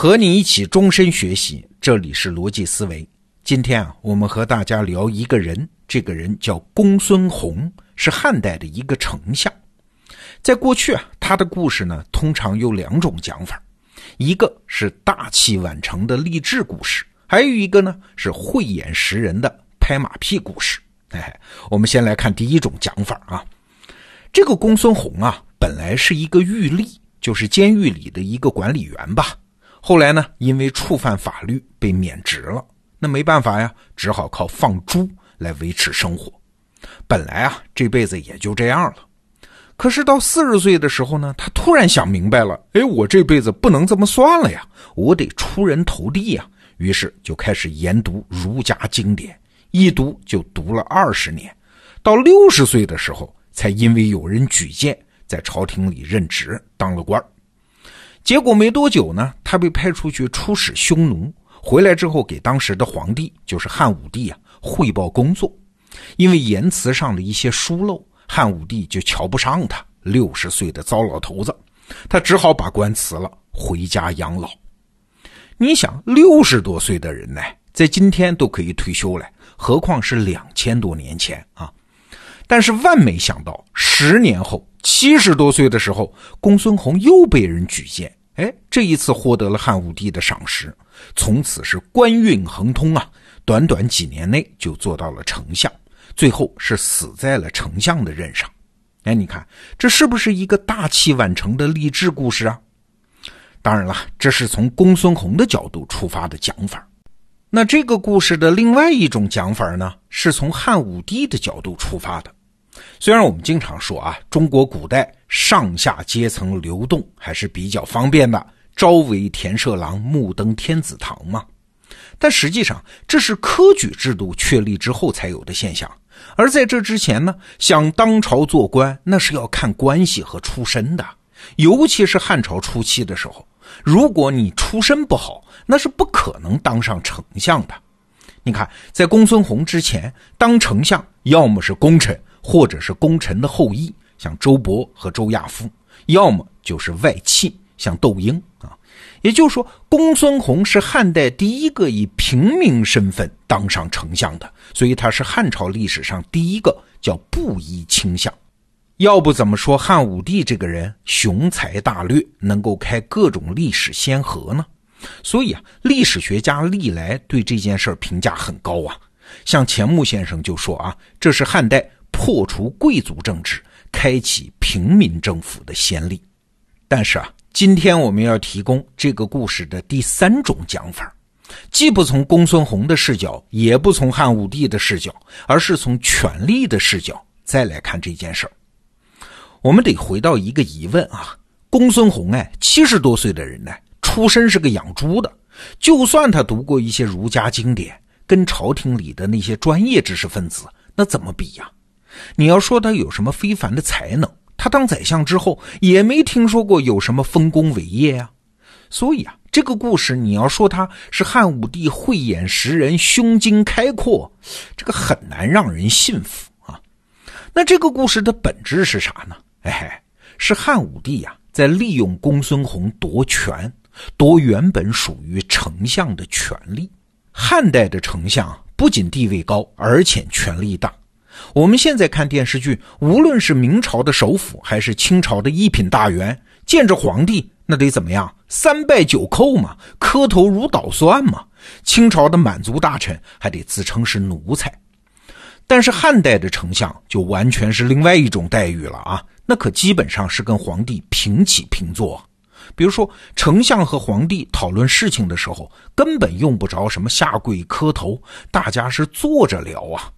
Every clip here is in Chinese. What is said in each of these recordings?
和你一起终身学习，这里是逻辑思维。今天啊，我们和大家聊一个人，这个人叫公孙弘，是汉代的一个丞相。在过去啊，他的故事呢，通常有两种讲法，一个是大器晚成的励志故事，还有一个呢是慧眼识人的拍马屁故事。哎，我们先来看第一种讲法啊，这个公孙弘啊，本来是一个狱吏，就是监狱里的一个管理员吧。后来呢，因为触犯法律被免职了，那没办法呀，只好靠放猪来维持生活。本来啊，这辈子也就这样了。可是到四十岁的时候呢，他突然想明白了，哎，我这辈子不能这么算了呀，我得出人头地呀。于是就开始研读儒家经典，一读就读了二十年。到六十岁的时候，才因为有人举荐，在朝廷里任职当了官儿。结果没多久呢，他被派出去出使匈奴，回来之后给当时的皇帝，就是汉武帝啊汇报工作。因为言辞上的一些疏漏，汉武帝就瞧不上他。六十岁的糟老头子，他只好把官辞了，回家养老。你想，六十多岁的人呢，在今天都可以退休了，何况是两千多年前啊？但是万没想到，十年后，七十多岁的时候，公孙弘又被人举荐。哎，这一次获得了汉武帝的赏识，从此是官运亨通啊！短短几年内就做到了丞相，最后是死在了丞相的任上。哎，你看这是不是一个大器晚成的励志故事啊？当然了，这是从公孙弘的角度出发的讲法。那这个故事的另外一种讲法呢，是从汉武帝的角度出发的。虽然我们经常说啊，中国古代上下阶层流动还是比较方便的，朝为田舍郎，暮登天子堂嘛，但实际上这是科举制度确立之后才有的现象。而在这之前呢，想当朝做官，那是要看关系和出身的。尤其是汉朝初期的时候，如果你出身不好，那是不可能当上丞相的。你看，在公孙弘之前，当丞相要么是功臣。或者是功臣的后裔，像周勃和周亚夫；要么就是外戚，像窦婴啊。也就是说，公孙弘是汉代第一个以平民身份当上丞相的，所以他是汉朝历史上第一个叫布衣卿相。要不怎么说汉武帝这个人雄才大略，能够开各种历史先河呢？所以啊，历史学家历来对这件事评价很高啊。像钱穆先生就说啊，这是汉代。破除贵族政治，开启平民政府的先例。但是啊，今天我们要提供这个故事的第三种讲法，既不从公孙弘的视角，也不从汉武帝的视角，而是从权力的视角再来看这件事儿。我们得回到一个疑问啊：公孙弘哎，七十多岁的人呢，出身是个养猪的，就算他读过一些儒家经典，跟朝廷里的那些专业知识分子，那怎么比呀？你要说他有什么非凡的才能，他当宰相之后也没听说过有什么丰功伟业呀。所以啊，这个故事你要说他是汉武帝慧眼识人、胸襟开阔，这个很难让人信服啊。那这个故事的本质是啥呢？哎，是汉武帝呀，在利用公孙弘夺权，夺原本属于丞相的权力。汉代的丞相不仅地位高，而且权力大。我们现在看电视剧，无论是明朝的首辅，还是清朝的一品大员，见着皇帝那得怎么样？三拜九叩嘛，磕头如捣蒜嘛。清朝的满族大臣还得自称是奴才，但是汉代的丞相就完全是另外一种待遇了啊！那可基本上是跟皇帝平起平坐。比如说，丞相和皇帝讨论事情的时候，根本用不着什么下跪磕头，大家是坐着聊啊。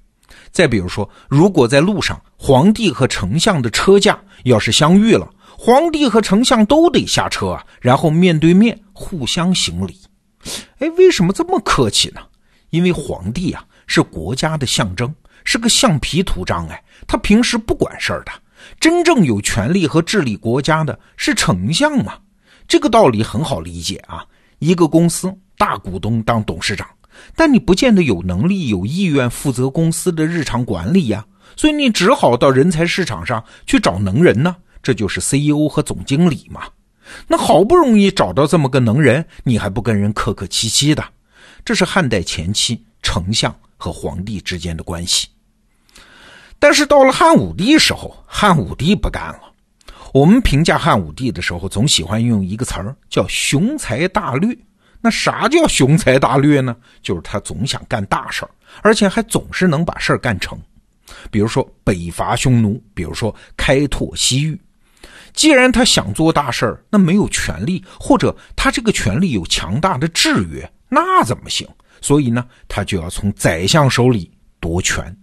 再比如说，如果在路上，皇帝和丞相的车驾要是相遇了，皇帝和丞相都得下车啊，然后面对面互相行礼。哎，为什么这么客气呢？因为皇帝啊是国家的象征，是个橡皮图章。哎，他平时不管事儿的，真正有权利和治理国家的是丞相嘛。这个道理很好理解啊。一个公司大股东当董事长。但你不见得有能力、有意愿负责公司的日常管理呀，所以你只好到人才市场上去找能人呢。这就是 CEO 和总经理嘛。那好不容易找到这么个能人，你还不跟人客客气气的？这是汉代前期丞相和皇帝之间的关系。但是到了汉武帝时候，汉武帝不干了。我们评价汉武帝的时候，总喜欢用一个词儿叫“雄才大略”。那啥叫雄才大略呢？就是他总想干大事儿，而且还总是能把事儿干成。比如说北伐匈奴，比如说开拓西域。既然他想做大事儿，那没有权力，或者他这个权力有强大的制约，那怎么行？所以呢，他就要从宰相手里夺权。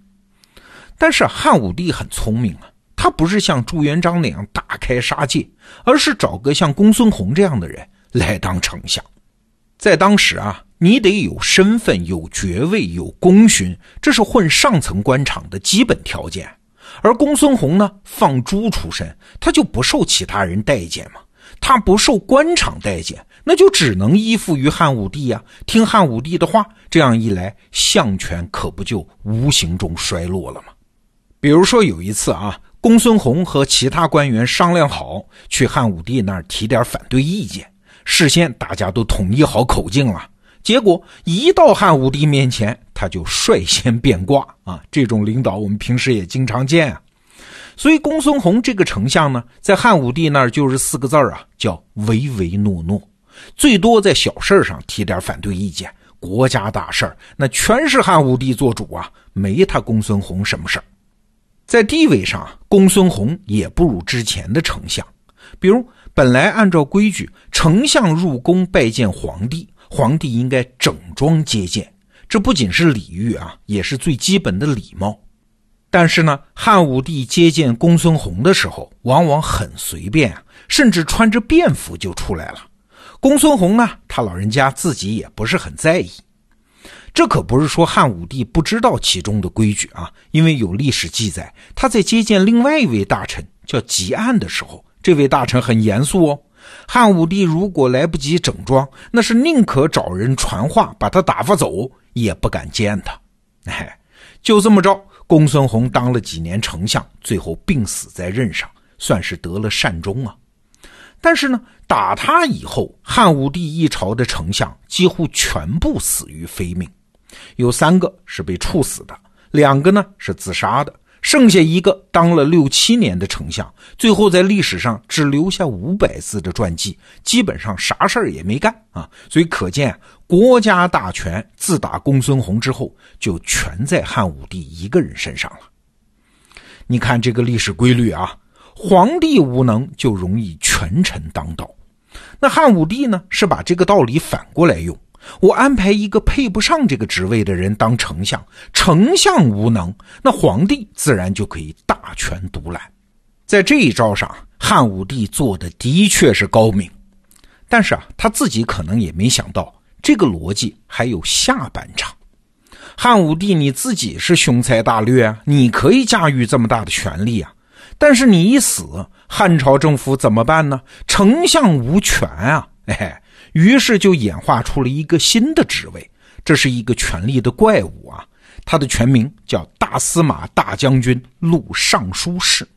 但是汉武帝很聪明啊，他不是像朱元璋那样大开杀戒，而是找个像公孙弘这样的人来当丞相。在当时啊，你得有身份、有爵位、有功勋，这是混上层官场的基本条件。而公孙弘呢，放猪出身，他就不受其他人待见嘛。他不受官场待见，那就只能依附于汉武帝呀，听汉武帝的话。这样一来，相权可不就无形中衰落了吗？比如说有一次啊，公孙弘和其他官员商量好去汉武帝那儿提点反对意见，事先大家都统一好口径了。结果一到汉武帝面前，他就率先变卦啊！这种领导我们平时也经常见啊。所以公孙弘这个丞相呢，在汉武帝那儿就是四个字儿啊，叫唯唯诺诺，最多在小事上提点反对意见。国家大事儿那全是汉武帝做主啊，没他公孙弘什么事儿。在地位上，公孙弘也不如之前的丞相。比如，本来按照规矩，丞相入宫拜见皇帝，皇帝应该整装接见，这不仅是礼遇啊，也是最基本的礼貌。但是呢，汉武帝接见公孙弘的时候，往往很随便啊，甚至穿着便服就出来了。公孙弘呢，他老人家自己也不是很在意。这可不是说汉武帝不知道其中的规矩啊，因为有历史记载，他在接见另外一位大臣叫汲黯的时候，这位大臣很严肃哦。汉武帝如果来不及整装，那是宁可找人传话把他打发走，也不敢见他。哎，就这么着，公孙弘当了几年丞相，最后病死在任上，算是得了善终啊。但是呢，打他以后，汉武帝一朝的丞相几乎全部死于非命。有三个是被处死的，两个呢是自杀的，剩下一个当了六七年的丞相，最后在历史上只留下五百字的传记，基本上啥事儿也没干啊。所以可见，国家大权自打公孙弘之后，就全在汉武帝一个人身上了。你看这个历史规律啊，皇帝无能就容易权臣当道，那汉武帝呢是把这个道理反过来用。我安排一个配不上这个职位的人当丞相，丞相无能，那皇帝自然就可以大权独揽。在这一招上，汉武帝做的的确是高明，但是啊，他自己可能也没想到这个逻辑还有下半场。汉武帝你自己是雄才大略啊，你可以驾驭这么大的权力啊，但是你一死，汉朝政府怎么办呢？丞相无权啊，哎。于是就演化出了一个新的职位，这是一个权力的怪物啊！他的全名叫大司马大将军录尚书事。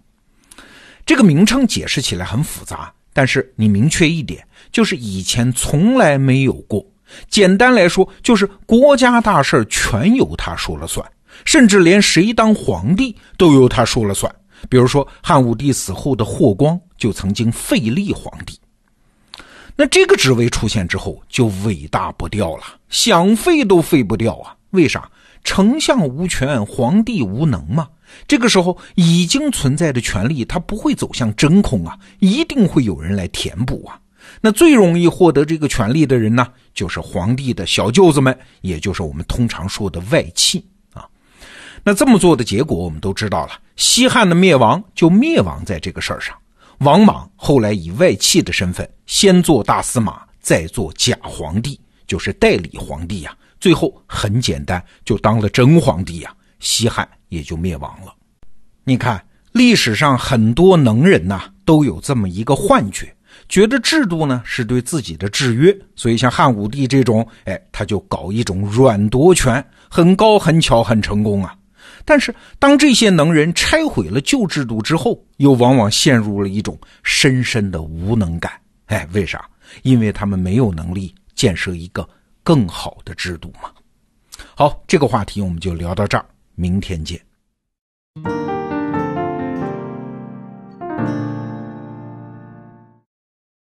这个名称解释起来很复杂，但是你明确一点，就是以前从来没有过。简单来说，就是国家大事全由他说了算，甚至连谁当皇帝都由他说了算。比如说汉武帝死后的霍光就曾经废立皇帝。那这个职位出现之后，就伟大不掉了，想废都废不掉啊！为啥？丞相无权，皇帝无能嘛。这个时候已经存在的权力，它不会走向真空啊，一定会有人来填补啊。那最容易获得这个权力的人呢，就是皇帝的小舅子们，也就是我们通常说的外戚啊。那这么做的结果，我们都知道了，西汉的灭亡就灭亡在这个事儿上。王莽后来以外戚的身份，先做大司马，再做假皇帝，就是代理皇帝呀。最后很简单，就当了真皇帝呀。西汉也就灭亡了。你看历史上很多能人呐，都有这么一个幻觉，觉得制度呢是对自己的制约，所以像汉武帝这种，哎，他就搞一种软夺权，很高很巧很成功啊。但是，当这些能人拆毁了旧制度之后，又往往陷入了一种深深的无能感。哎，为啥？因为他们没有能力建设一个更好的制度嘛。好，这个话题我们就聊到这儿，明天见。